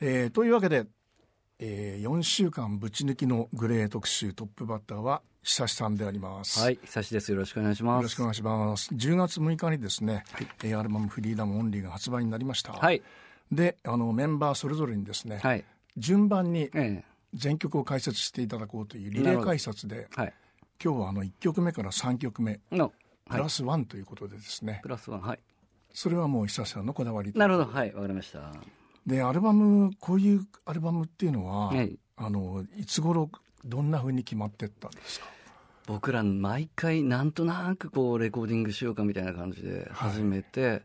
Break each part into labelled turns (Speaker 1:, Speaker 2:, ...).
Speaker 1: えー、というわけで、えー、4週間ぶち抜きのグレー特集トップバッターは久しさんであります。
Speaker 2: はい久しです。よろしくお願いします。
Speaker 1: よろしくお願いします。10月6日にですね、はい、アルバムフリーダムオンリーが発売になりました。
Speaker 2: はい。
Speaker 1: であのメンバーそれぞれにですね、はい、順番に全曲を解説していただこうというリレー解説で、はい、今日はあの1曲目から3曲目のプラスワンということでですね、
Speaker 2: プラスワンはい。
Speaker 1: それはもう久さんのこだわり
Speaker 2: なるほどはいわかりました
Speaker 1: でアルバムこういうアルバムっていうのは、はい、あのいつ頃どんなふうに決まってったんですか？
Speaker 2: 僕ら毎回なんとなくこうレコーディングしようかみたいな感じで始めて、はい、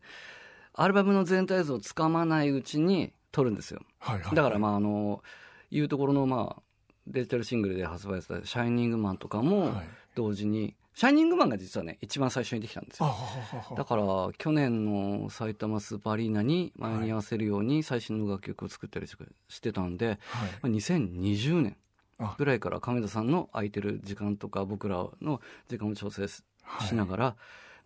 Speaker 2: アルバムの全体像をつかまないうちに撮るんですよ、はいはいはい、だからまああのいうところのまあデジタルシングルで発売された「シャイニングマン」とかも同時に、シャイニングマンが実はね一番最初にできたんですよ。だから去年の埼玉スーパーアリーナに間に合わせるように最新の楽曲を作ったりしてたんで、はい、まあ、2020年ぐらいから亀田さんの空いてる時間とか僕らの時間を調整しながら、は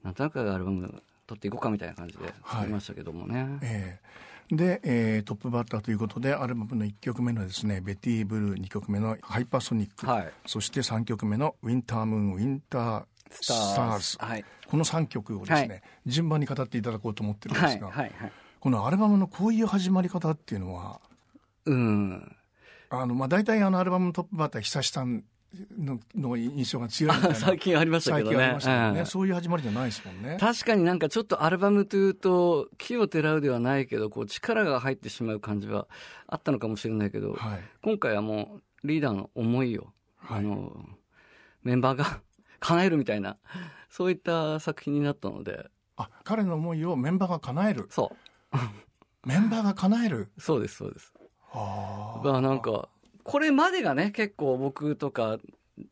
Speaker 2: い、なんとなくアルバム撮っていこうかみたいな感じで作りましたけどもね。はい、
Speaker 1: え。ー、で、えー、トップバッターということでアルバムの1曲目のですね「ベティ・ブルー」2曲目の「ハイパーソニック」はい、そして3曲目の「ウィンター・ムーン・ウィンター・スターズ」はい、この3曲をですね、はい、順番に語っていただこうと思ってるんですが、このアルバムのこういう始まり方っていうのはうん。あのまあ大体あのアルバムのトップバッター久しさんのの印象が強い
Speaker 2: 最近ありましたけどね。
Speaker 1: ね、うん、そういう始まりじゃないですもんね。
Speaker 2: 確かになんかちょっとアルバムというと、木をてらうではないけど、こう力が入ってしまう感じはあったのかもしれないけど、はい、今回はもうリーダーの思いを、はい、あの、メンバーが 叶えるみたいな、そういった作品になったので。
Speaker 1: あ、彼の思いをメンバーが叶える
Speaker 2: そう。
Speaker 1: メンバーが叶える？
Speaker 2: そうです、そうです。ああ。なんか、これまでがね結構僕とか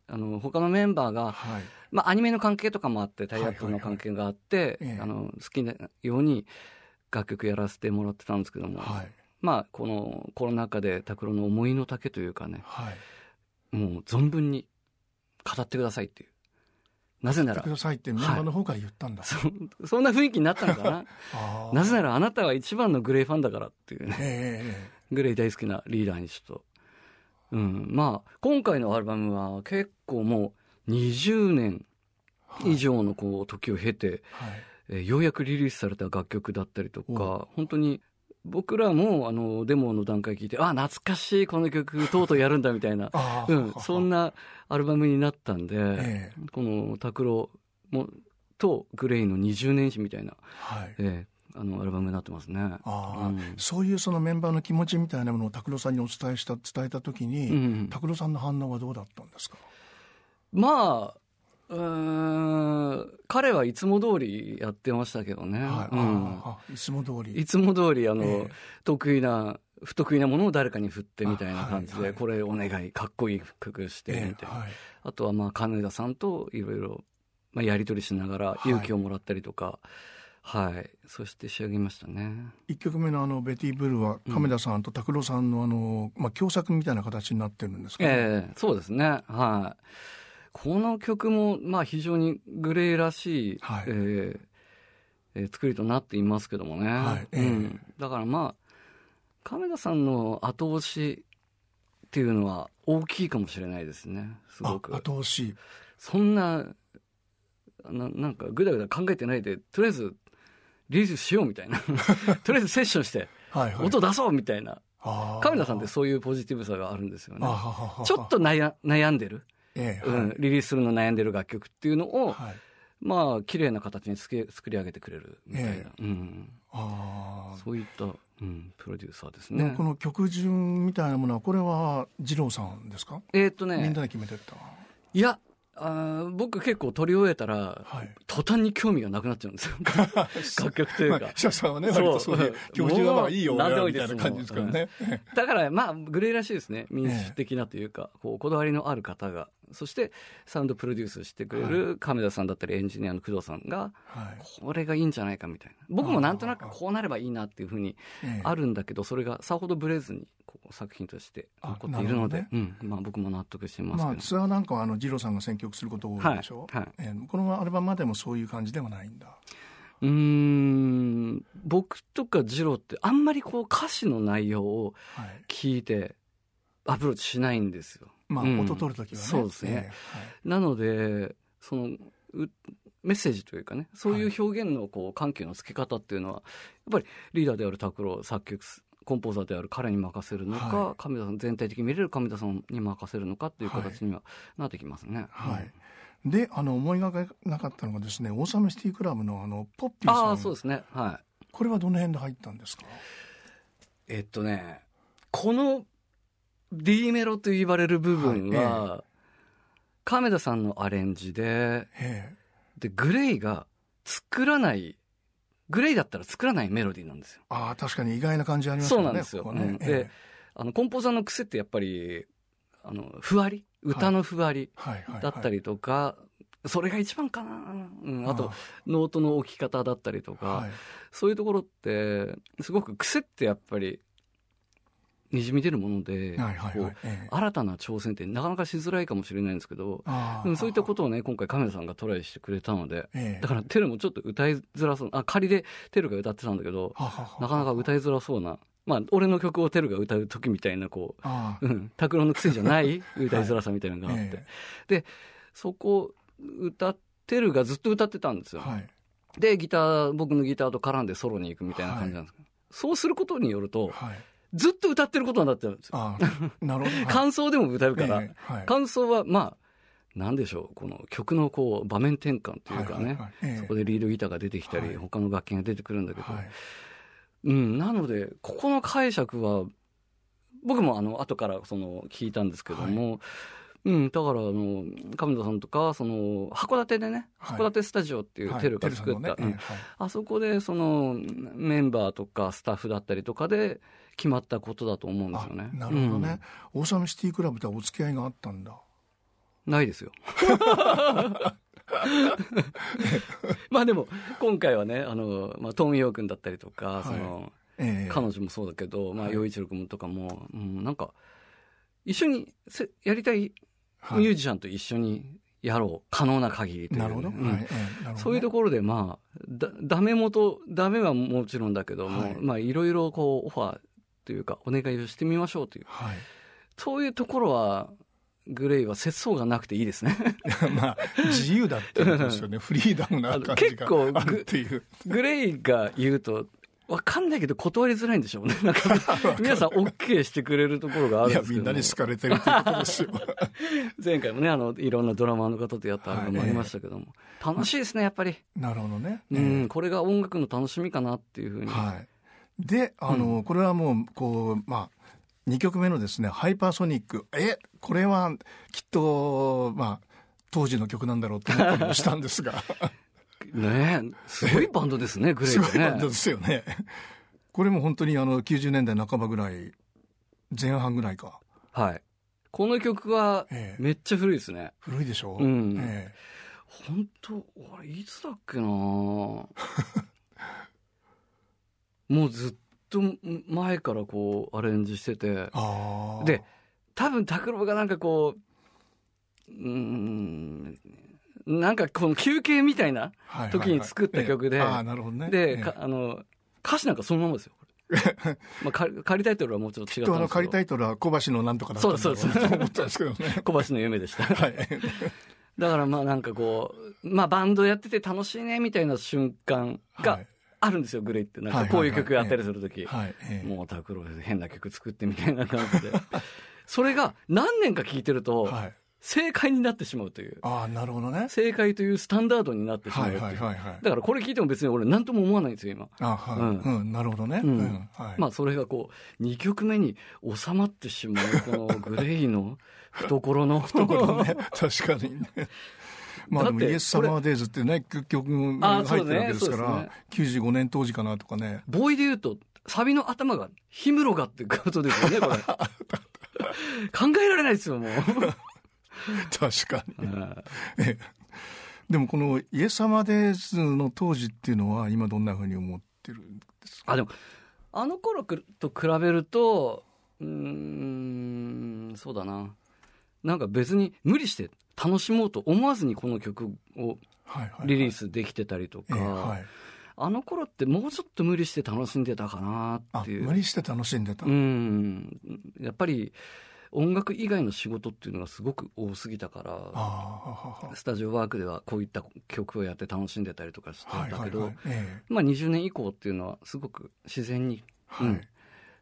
Speaker 2: あの他のメンバーが、はい、まあ、アニメの関係とかもあってタイアップの関係があって、あの好きなように楽曲やらせてもらってたんですけども、はい、まあこのコロナ禍で拓郎の思いの丈というかね、はい、もう存分に語ってくださいっていう。なぜなら。
Speaker 1: くださいってメンバーの方から言ったんだ。
Speaker 2: そそんな雰囲気になったのかな？なぜならあなたは一番のグレイファンだからっていうね。えー、グレイ大好きなリーダーにちょっとうん、まあ今回のアルバムは結構もう20年以上のこう時を経て、はい、えー、ようやくリリースされた楽曲だったりとか本当に僕らもあのデモの段階聞いてあ懐かしいこの曲とうとうやるんだみたいな、うん、そんなアルバムになったんで、えー、この拓郎もとグレイの20年史みたいな、はい。えあのアルバムになってますね。
Speaker 1: あうん、そういうそのメンバーの気持ちみたいなものを拓郎さんにお伝えした伝えた時に拓郎、うん、さんの反応はどうだったんですか？
Speaker 2: まあうん彼はいつも通りやってましたけどね。はい、うん、
Speaker 1: いつも通り。
Speaker 2: いつも通りあの、えー、得意な不得意なものを誰かに振ってみたいな感じで、はいはい、これお願いかっこいい曲してみたいな、えーはい、あとはまあ金田さんといろいろまあやり取りしながら勇気をもらったりとか。はい、そして仕上げましたね。
Speaker 1: 1曲目のあの「ベティ・ブルー」は亀田さんと拓郎さんのあの、まあ、共作みたいな形になってるんですか、
Speaker 2: ね、えー、そうですね。はい。この曲もまあ非常にグレーらしい、はい、えー、えー、作りとなっていますけどもね、はい。えー、うん、だからまあ亀田さんの後押しっていうのは大きいかもしれないですね。すごく。
Speaker 1: 後押し。
Speaker 2: そんなななんかぐだぐだ考えてないでとりあえずリリースしようみたいな。とりあえずセッションして音出そうみたいな。亀田さんってそういうポジティブさがあるんですよね。ちょっと悩悩んでる、ええ、うん、リリースするの悩んでる楽曲っていうのを、はい、まあ綺麗な形に作り上げてくれるみたいな、え、うん、あそういった、うん、プロデューサーですね。
Speaker 1: この曲順みたいなものはこれは二郎さんですか？
Speaker 2: えー、っとね。
Speaker 1: みんなで決めてった。
Speaker 2: いやあ僕結構撮り終えたら、はい、途端に興味がなくなっちゃうんですよ。楽曲というか、まあ、
Speaker 1: さんはね割とそういう教授はまあいいよみたいな感じですからね、
Speaker 2: う。ん、だからまあグレーらしいですね。民主的なというか、こうこだわりのある方がそしてサウンドプロデュースしてくれる亀田さんだったりエンジニアの工藤さんが、これがいいんじゃないかみたいな。僕もなんとなくこうなればいいなっていうふうにあるんだけどそれがさほどブレずに作品として残っているので、ね。うん。まあ、僕も納得してますけど、まあ、
Speaker 1: ツアーなんかはあの二郎さんが選曲すること多いでしょ、はい。はい、えー、このアルバムまでもそういう感じではないんだ。
Speaker 2: うん。僕とか二郎ってあんまりこう歌詞の内容を聞いてアプローチしないんですよ。
Speaker 1: まあ、音取るときはね。
Speaker 2: そうですね。なのでそのメッセージというかねそういう表現のこう緩急のつけ方っていうのはやっぱりリーダーである拓郎作曲コンポーザーである彼に任せるのか、はい、亀田さん全体的に見れる亀田さんに任せるのかっていう形にはなってきますね。
Speaker 1: はい、うん、であの思いがけなかったのがですねオーサムシティクラブのあのポッピーさん。
Speaker 2: あそうですね。はい。
Speaker 1: これはどの辺で入ったんですか？
Speaker 2: えっとねこの D メロと言われる部分は、亀田さんのアレンジで、え、でグレイが作らないグレイだったら作らないメロディーなんですよ。
Speaker 1: ああ、確かに意外な感じあります
Speaker 2: ね。そうなんですよ。ね。うん、で、あの、コンポーザーの癖ってやっぱり、あの、ふわり歌のふわりだったりとか、それが一番かな。うん、あと、ノートの置き方だったりとか、はい、そういうところって、すごく癖ってやっぱり、にじみ出るもので、新たな挑戦ってなかなかしづらいかもしれないんですけど、うん、そういったことをね今回亀田さんがトライしてくれたので、ええ、だから TERU もちょっと歌いづらそうあ仮で TERU が歌ってたんだけどなかなか歌いづらそうな。まあ、俺の曲を TERU が歌う時みたいなこう、うん、拓郎の癖じゃない 歌いづらさみたいなのがあって、はい。え、でそこ歌ってるがずっと歌ってたんですよ、はい、でギター僕のギターと絡んでソロに行くみたいな感じなんですけど、はい、そうすることによると、はいずっと歌ってることになってるんですよ。なるほど。感想でも歌うから、えーはい、感想はまあ、なんでしょう、この曲のこう場面転換というかね、そこでリードギターが出てきたり、はい、他の楽器が出てくるんだけど、はい、うん、なので、ここの解釈は、僕もあの後からその聞いたんですけども、うん、だからあの亀田さんとかその函館でね、はい、函館スタジオっていうテルが作った、あそこでそのメンバーとかスタッフだったりとかで決まったことだと思うんですよね。
Speaker 1: なるほどね、うん、オーサムシティクラブとはお付き合いがあったんだ。
Speaker 2: ないですよ。まあでも今回はねあの、まあ、トンヨー君だったりとか、はい、その、えー、彼女もそうだけど、まあ、陽一郎君とかも、うん、なんか一緒にせやりたいミュージシャンと一緒にやろう可能な限りという、ね、なるほど、うん。はい、そういうところでまあだダメ元ダメはもちろんだけども、はい、まあいろいろこうオファーというかお願いをしてみましょうという、はい、そういうところはグレイは節操がなくていいですね。
Speaker 1: まあ自由だってことですよね。フリーダムな感じがあるっていう。
Speaker 2: グレイが言うとわかんないけど断りづらいんでしょうね。なんか、皆さん OK してくれるところがあるんですけど、
Speaker 1: いや、みんなに好かれてるってことですよ。
Speaker 2: 前回もね、あの、いろんなドラマーの方とやったアルバムありましたけども、はい、楽しいですね、やっぱり。
Speaker 1: なるほどね。
Speaker 2: うん、これが音楽の楽しみかなっていうふうに。
Speaker 1: はい。で、あの、うん、これはもう、こう、まあ、2曲目のですね、ハイパーソニック。え、これは、きっと、まあ、当時の曲なんだろうと思ったりもしたんですが。
Speaker 2: ねすごいバンドですね、グレイね。すごいバンド
Speaker 1: ですよね。これも本当にあの90年代半ばぐらい、前半ぐらいか。
Speaker 2: はい。この曲はめっちゃ古いですね。
Speaker 1: え古いでしょ？
Speaker 2: うん。ええ、本当あれ、いつだっけな もうずっと前からこうアレンジしてて。で、多分拓郎がなんかこう、うん、なんかこの休憩みたいな時に作った曲で。で、あの、歌詞なんかそのままですよ。まあ、仮タイトルはもうちょっと違ったんですけど。あの
Speaker 1: 仮タイトルは小橋のなんとかだったんだろうそうそう思ったんですけどね。
Speaker 2: 小橋の夢でした。はい。だからまあなんかこう、まあバンドやってて楽しいねみたいな瞬間があるんですよ、グレイって。なんかこういう曲やったりするとき。もう拓郎変な曲作ってみたいな感じで。それが何年か聴いてると、はい正解になってしまうという。
Speaker 1: ああ、なるほどね。
Speaker 2: 正解というスタンダードになってしまうはいはいはい、はい、だからこれ聞いても別に俺何とも思わないんですよ、今。
Speaker 1: あはい。うん、うん、なるほどね。うん。
Speaker 2: はい、まあそれがこう、2曲目に収まってしまう、このグレイの懐の。
Speaker 1: 懐ね。確かにね。まあでもイエス・サマーデイズってね、曲が入ってるわけですから、ねね、95年当時かなとかね。
Speaker 2: ボーイで言うと、サビの頭が氷室がってことですよね、これ。考えられないですよ、もう。
Speaker 1: 確かに。でもこのイエス様ですの当時っていうのは今どんなふうに思ってるんですか？
Speaker 2: あでもあの頃と比べるとうんそうだななんか別に無理して楽しもうと思わずにこの曲をリリースできてたりとか、あの頃ってもうちょっと無理して楽しんでたかなっていう。
Speaker 1: 無理して楽しんでた。う
Speaker 2: ん。やっぱり、音楽以外の仕事っていうのがすごく多すぎたから、スタジオワークではこういった曲をやって楽しんでたりとかしてたけど、まあ20年以降っていうのはすごく自然に、はい、うん、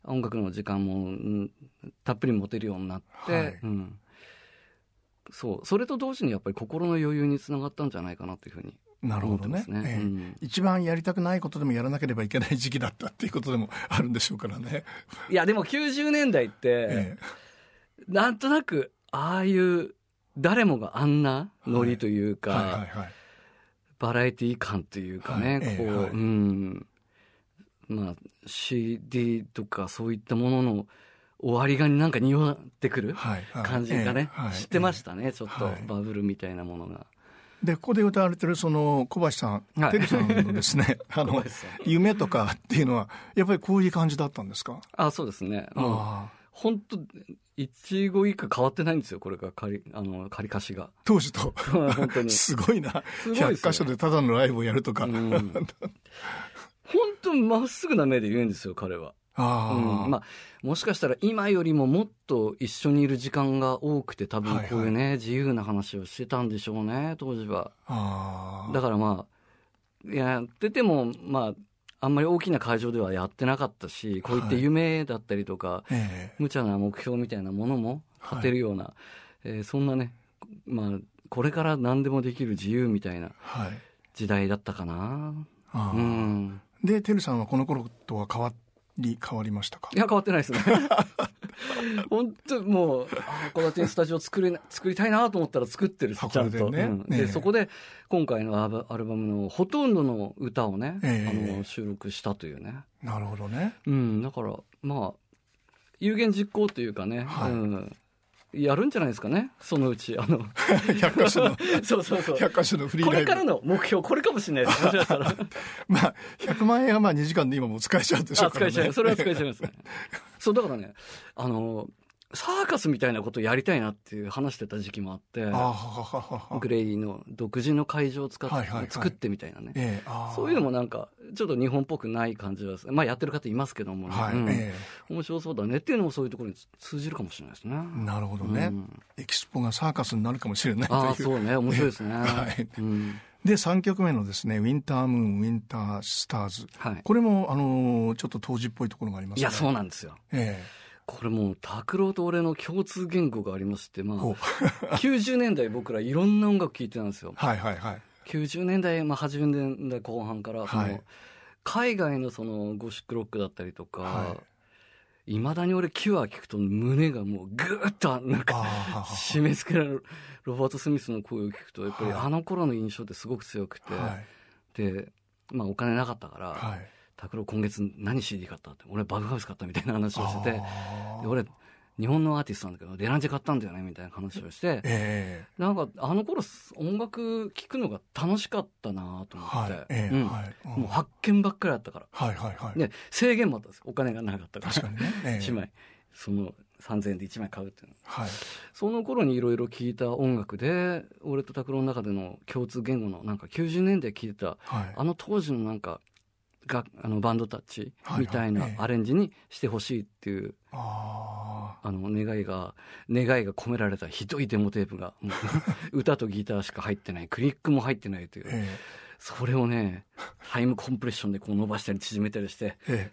Speaker 2: 音楽の時間も、うん、たっぷり持てるようになって、はい、うん、そう。それと同時にやっぱり心の余裕につながったんじゃないかなというふうになるほどね、ね。え
Speaker 1: うん、一番やりたくないことでもやらなければいけない時期だったっていうことでもあるんでしょうからね。
Speaker 2: いやでも90年代って、ええ、なんとなくああいう誰もがあんなノリというか、はい。はいはいはい、バラエティー感というかね、はい、こう、はい、うん。まあ CD とかそういったものの終わりがなんか匂ってくる感じがね、はいはい、知ってましたね、ちょっとバブルみたいなものが。
Speaker 1: で、ここで歌われてるその小橋さん、はい、テリさんのですね、あの、夢とかっていうのは、やっぱりこういう感じだったんですか？
Speaker 2: あそうですね。もう、本当一語以下変わってないんですよ、これが仮、あの、仮歌詞が。
Speaker 1: 当時と。本当に。すごいな。すごい100箇所でただのライブをやるとか。本
Speaker 2: 当まっすぐな目で言うんですよ、彼は。あうん、まあ、もしかしたら今よりももっと一緒にいる時間が多くて多分こういうね、はいはい、自由な話をしてたんでしょうね当時はだからまあやっててもまああんまり大きな会場ではやってなかったしこういった夢だったりとか、はい、無茶な目標みたいなものも立てるような、はい、えー、そんなねまあこれから何でもできる自由みたいな時代だったかな、はい、うん、
Speaker 1: でてるさんはこの頃とは変わっに変わりましたか？
Speaker 2: いや変わってないですね 本当もう函館にスタジオ作り作りたいなと思ったら作ってるちゃんと、ねうん、で、そこで今回のアルバムのほとんどの歌をね、えー、あの収録したというね。
Speaker 1: なるほどね、
Speaker 2: うん、だからまあ有言実行というかね、はい、うん、やるんじゃないですかね、そのうち。あの、
Speaker 1: 100箇所の、
Speaker 2: そうそうそう。
Speaker 1: 100箇所のフリー。
Speaker 2: これからの目標、これかもしれないです、
Speaker 1: まあ、100万円はまあ2時間で今も使えちゃうでしょうから、ね。
Speaker 2: 使えちゃう。それは使えちゃいますね。そう、だからね、あの、サーカスみたいなことやりたいなっていう話してた時期もあって、グレイの独自の会場を使って、はいはいはい、作ってみたいなね、えー、そういうのもなんか、ちょっと日本っぽくない感じは、まあやってる方いますけども、ね、はいうん。えー、面白そうだねっていうのもそういうところに通じるかもしれないですね。
Speaker 1: なるほどね。うん、エキスポがサーカスになるかもしれない
Speaker 2: ああ、そうね、面白いですね。はい、
Speaker 1: うん。で、3曲目のですね、ウィンタームーン、ウィンタースターズ。はい、これも、あのー、ちょっと当時っぽいところがありますね。
Speaker 2: いや、そうなんですよ。ええ。ーこれもう拓郎と俺の共通言語がありましてまあ90 年代僕らいろんな音楽聴いてたんですよ。はいはいはい。90年代、まあ、80年代後半からその、はい、海外のそのゴシックロックだったりとか、はい。まだに俺キュア聞くと胸がもうグーッとなんか締め付けられるロバート・スミスの声を聞くとやっぱりあの頃の印象ってすごく強くて、はい、でまあお金なかったから、はい拓郎今月何 CD 買ったって俺バグハウス買ったみたいな話をしてて俺日本のアーティストなんだけどデランジェ買ったんだよねみたいな話をして、えー、なんかあの頃音楽聴くのが楽しかったなと思って、はいえーうん。はい、もう発見ばっかりあったから、はいはいはい、で制限もあったんですお金がなかったから。確かにね、えー、1枚。その3000円で1枚買うっていうの、はい、その頃にいろいろ聴いた音楽で俺と拓郎の中での共通言語のなんか90年代聴いた、はい、あの当時のなんかがあのバンドタッチみたいなアレンジにしてほしいっていう、あの願いが願いが込められたひどいデモテープが 歌とギターしか入ってないクリックも入ってないという、えそれをねタイムコンプレッションでこう伸ばしたり縮めたりして、え、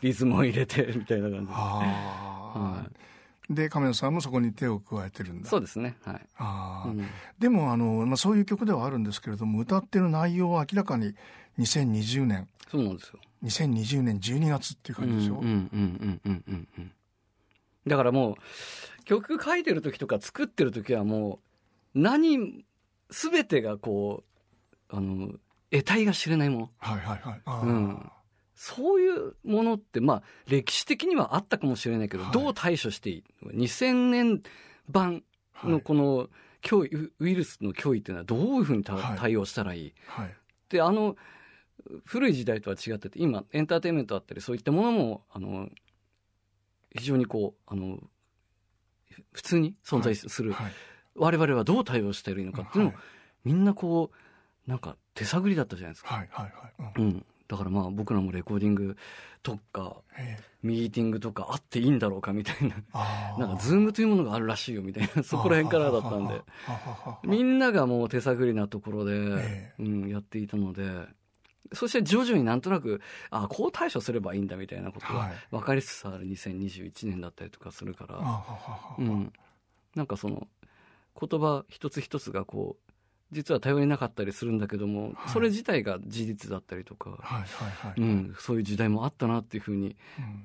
Speaker 2: リズムを入れてみたいな感じ。で。は
Speaker 1: いで亀野さんもそこに手を加えてるんだ。
Speaker 2: そうですね。はい。あ、
Speaker 1: うん、でもあの、まあ、そういう曲ではあるんですけれども歌ってる内容は明らかに2020年。
Speaker 2: そうなんですよ。
Speaker 1: 2020年12月っていう感じでしょ？うんうんうんうんうん
Speaker 2: うんだからもう曲書いてる時とか作ってる時はもう何全てがこうあの得体が知れないもの。はいはいはい。うんそういうものって、まあ、歴史的にはあったかもしれないけど、はい、どう対処していい ?2000 年版のこの脅威、ウイルスの脅威っていうのはどういうふうに、はい、対応したらいい、はい、で、あの、古い時代とは違ってて、今、エンターテインメントあったり、そういったものも、あの、非常にこう、あの、普通に存在する、はい。はい、我々はどう対応しているのかっていうのを、みんなこう、なんか手探りだったじゃないですか。
Speaker 1: はいはいはい。
Speaker 2: うん、うんだからまあ僕らもレコーディングとか、ミーティングとかあっていいんだろうかみたいな、なんかズームというものがあるらしいよみたいな、そこら辺からだったんで、みんながもう手探りなところで、うん、やっていたので、そして徐々になんとなく、あこう対処すればいいんだみたいなことが分かりつつある2021年だったりとかするから、うん、なんかその言葉一つ一つがこう実は頼りなかったりするんだけども、はい、それ自体が事実だったりとか、はいはいはい。うん、そういう時代もあったなっていうふうに、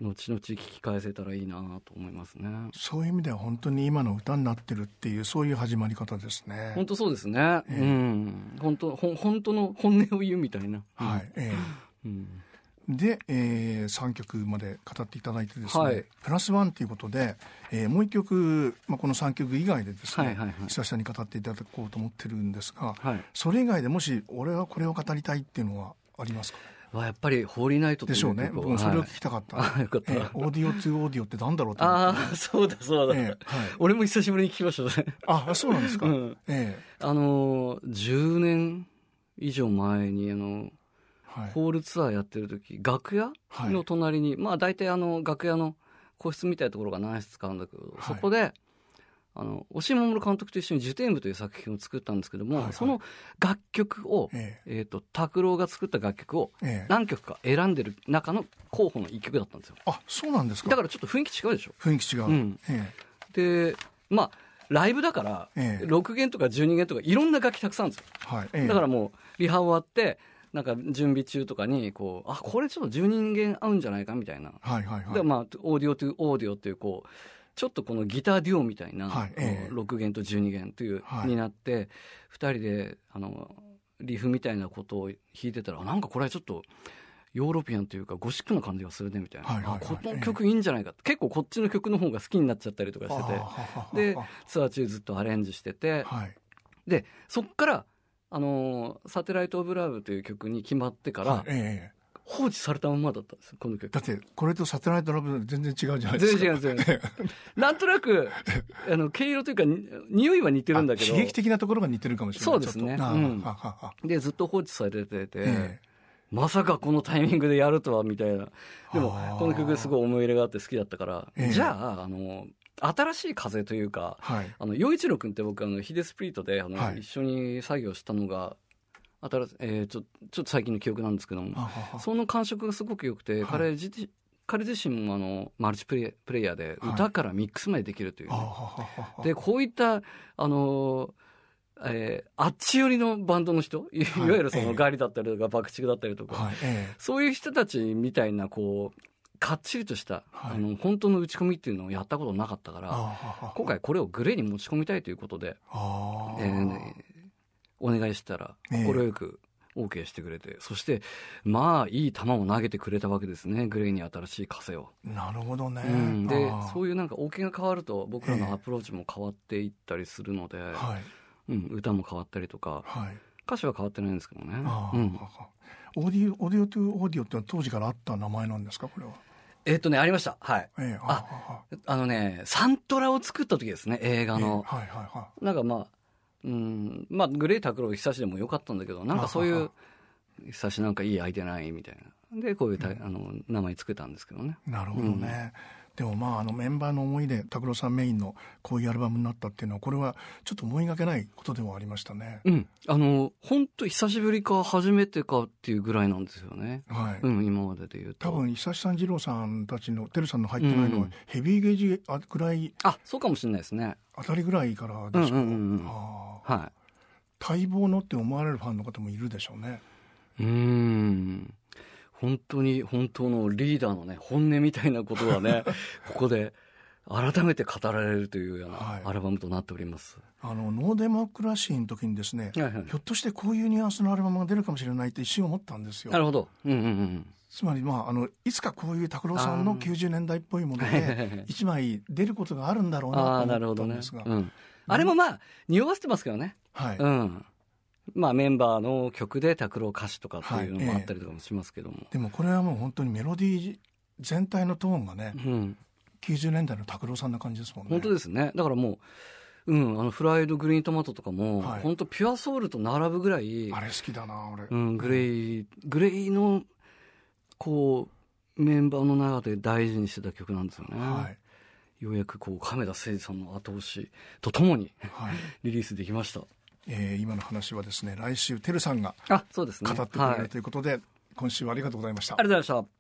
Speaker 2: うん、後々聞き返せたらいいなと思いますね。
Speaker 1: そういう意味では本当に今の歌になってるっていうそういう始まり方ですね。
Speaker 2: 本当そうですね、えー、うん。本当ほ本当の本音を言うみたいな。
Speaker 1: はい、えーうんで、えー、3曲まで語っていただいてですね、はい、プラスワンということで、えー、もう1曲、まあ、この3曲以外でですね、はいはいはい、久々に語っていただこうと思ってるんですが、はい、それ以外でもし俺はこれを語りたいっていうのはありますか、
Speaker 2: はやっぱりホーリーナイト
Speaker 1: でしょうね。僕もそれを聞きたかった。はい、えー、オーディオ2オーディオってなんだろうと
Speaker 2: ああ、そうだそうだ、えーはい。俺も久しぶりに聞きましたね。
Speaker 1: あ、そうなんですか？うん、
Speaker 2: えー、あのー、10年以上前に、あの、ホールツアーやってる時楽屋の隣に、はい、まあ大体あの楽屋の個室みたいなところが何室使うんだけど、はい、そこであの押井守監督と一緒に「受天部」という作品を作ったんですけども、はい。はい、その楽曲を、えー、えーと拓郎が作った楽曲を何曲か選んでる中の候補の一曲だったんですよ。
Speaker 1: あそうなんですか。
Speaker 2: だからちょっと雰囲気違うでしょ。
Speaker 1: 雰囲気違う、うん、
Speaker 2: えー、でまあライブだから、えー、6弦とか12弦とかいろんな楽器たくさんあるんですよ、はい。えー、だからもうリハ終わってなんか準備中とかにこうあこれちょっと10人間合うんじゃないかみたいな、はいはいはい、でまあオーディオというオーディオっていうこうちょっとこのギターデュオみたいな、はいえー、6弦と12弦という、はい、になって2人であのリフみたいなことを弾いてたらなんかこれはちょっとヨーロピアンというかゴシックな感じがするねみたいな、はいはいはい、この曲いいんじゃないか、えー、結構こっちの曲の方が好きになっちゃったりとかしてて。でツアー中ずっとアレンジしてて、はい、でそっからあのサテライト・オブ・ラブという曲に決まってから、はいええ、放置されたままだったんですこの曲。
Speaker 1: だってこれとサテライト・ラブ全然違うじゃないですか。
Speaker 2: 全然違う全然なんとなく あの毛色というか匂いは似てるんだけど。
Speaker 1: 刺激的なところが似てるかもしれない。
Speaker 2: そうですね、うん、でずっと放置されてて、えまさかこのタイミングでやるとはみたいな。でもこの曲すごい思い入れがあって好きだったから、じゃああの新しい風というか、はい、あの陽一郎君って僕あのヒデスプリートであの、はい、一緒に作業したのが新えー、ちょちょっと最近の記憶なんですけどもその感触がすごく良くて、はい、彼自彼自身もあのマルチプレプレイヤーで歌からミックスまでできるという、ね、でこういったあのえー、あっち寄りのバンドの人いわゆるそのガリだったりとか爆竹だったりとか、はい。えー、そういう人たちみたいなこうかっちりとした、はい、あの本当の打ち込みっていうのをやったことなかったから今回これをグレーに持ち込みたいということで、えー、お願いしたら快く OK してくれて、えー、そしてまあいい球を投げてくれたわけですね GLAY に新しい風を。
Speaker 1: なるほどね、う
Speaker 2: ん、でそういうなんか OK が変わると僕らのアプローチも変わっていったりするので、えーはい。うん、歌も変わったりとか、はい、歌詞は変わってないんですけどね。うん、
Speaker 1: オーディオオーディオトゥオーディオって当時からあった名前なんですかこれは？
Speaker 2: えっとね、ありました。はい。えー、あ、あのね、サントラを作った時ですね、映画の。えー、はいはいはい。なんかまあ、うん、まあ、グレータクロー久しでもよかったんだけど、なんかそういう、久しなんかいい相手ないみたいな。で、こういうた、うん、あの、名前つけたんですけどね。
Speaker 1: なるほどね。うんでもまああのメンバーの思いで拓郎さんメインのこういうアルバムになったっていうのはこれはちょっと思いがけないことでもありましたね。
Speaker 2: うん、あの本当久しぶりか初めてかっていうぐらいなんですよね。はい。うん、今までで言うと。
Speaker 1: 多分久しさん二郎さんたちのてるさんの入ってないのは、ヘビーゲージぐらい。
Speaker 2: あ、そうかもしれないですね。
Speaker 1: あたりぐらいからですか？うんうんうん、はい。待望のって思われるファンの方もいるでしょうね。
Speaker 2: うん。本当に本当のリーダーのね本音みたいなことはね ここで改めて語られるというようなアルバムとなっております、
Speaker 1: はい、あのノーデモクラシーの時にですね、はいはい、ひょっとしてこういうニュアンスのアルバムが出るかもしれないって一瞬思ったんですよ。
Speaker 2: なるほど、うんうんうん
Speaker 1: つまり、まあ、あのいつかこういう拓郎さんの90年代っぽいもので一枚出ることがあるんだろうなと思ったんですが。あ,、ね。うん、
Speaker 2: あれもまあ匂わせてますけどね、はい。うん、まあ、メンバーの曲で拓郎歌詞とかっていうのもあったりとかもしますけども、はい
Speaker 1: えでもこれはもう本当にメロディー全体のトーンがね、うん、90年代の拓郎さんな感じですもんね。
Speaker 2: 本当ですね。だからもううん、あのフライドグリーントマトとかも、はい、本当ピュアソウルと並ぶぐらい
Speaker 1: あれ好きだな俺、
Speaker 2: うん、グレイ、グレイのこうメンバーの中で大事にしてた曲なんですよね、はい、ようやくこう亀田誠治さんの後押しとともに、はい、リリースできました、
Speaker 1: えー、今の話はですね来週てるさんが語ってくれるということで、今週はありがとうございました。
Speaker 2: ありがとうございました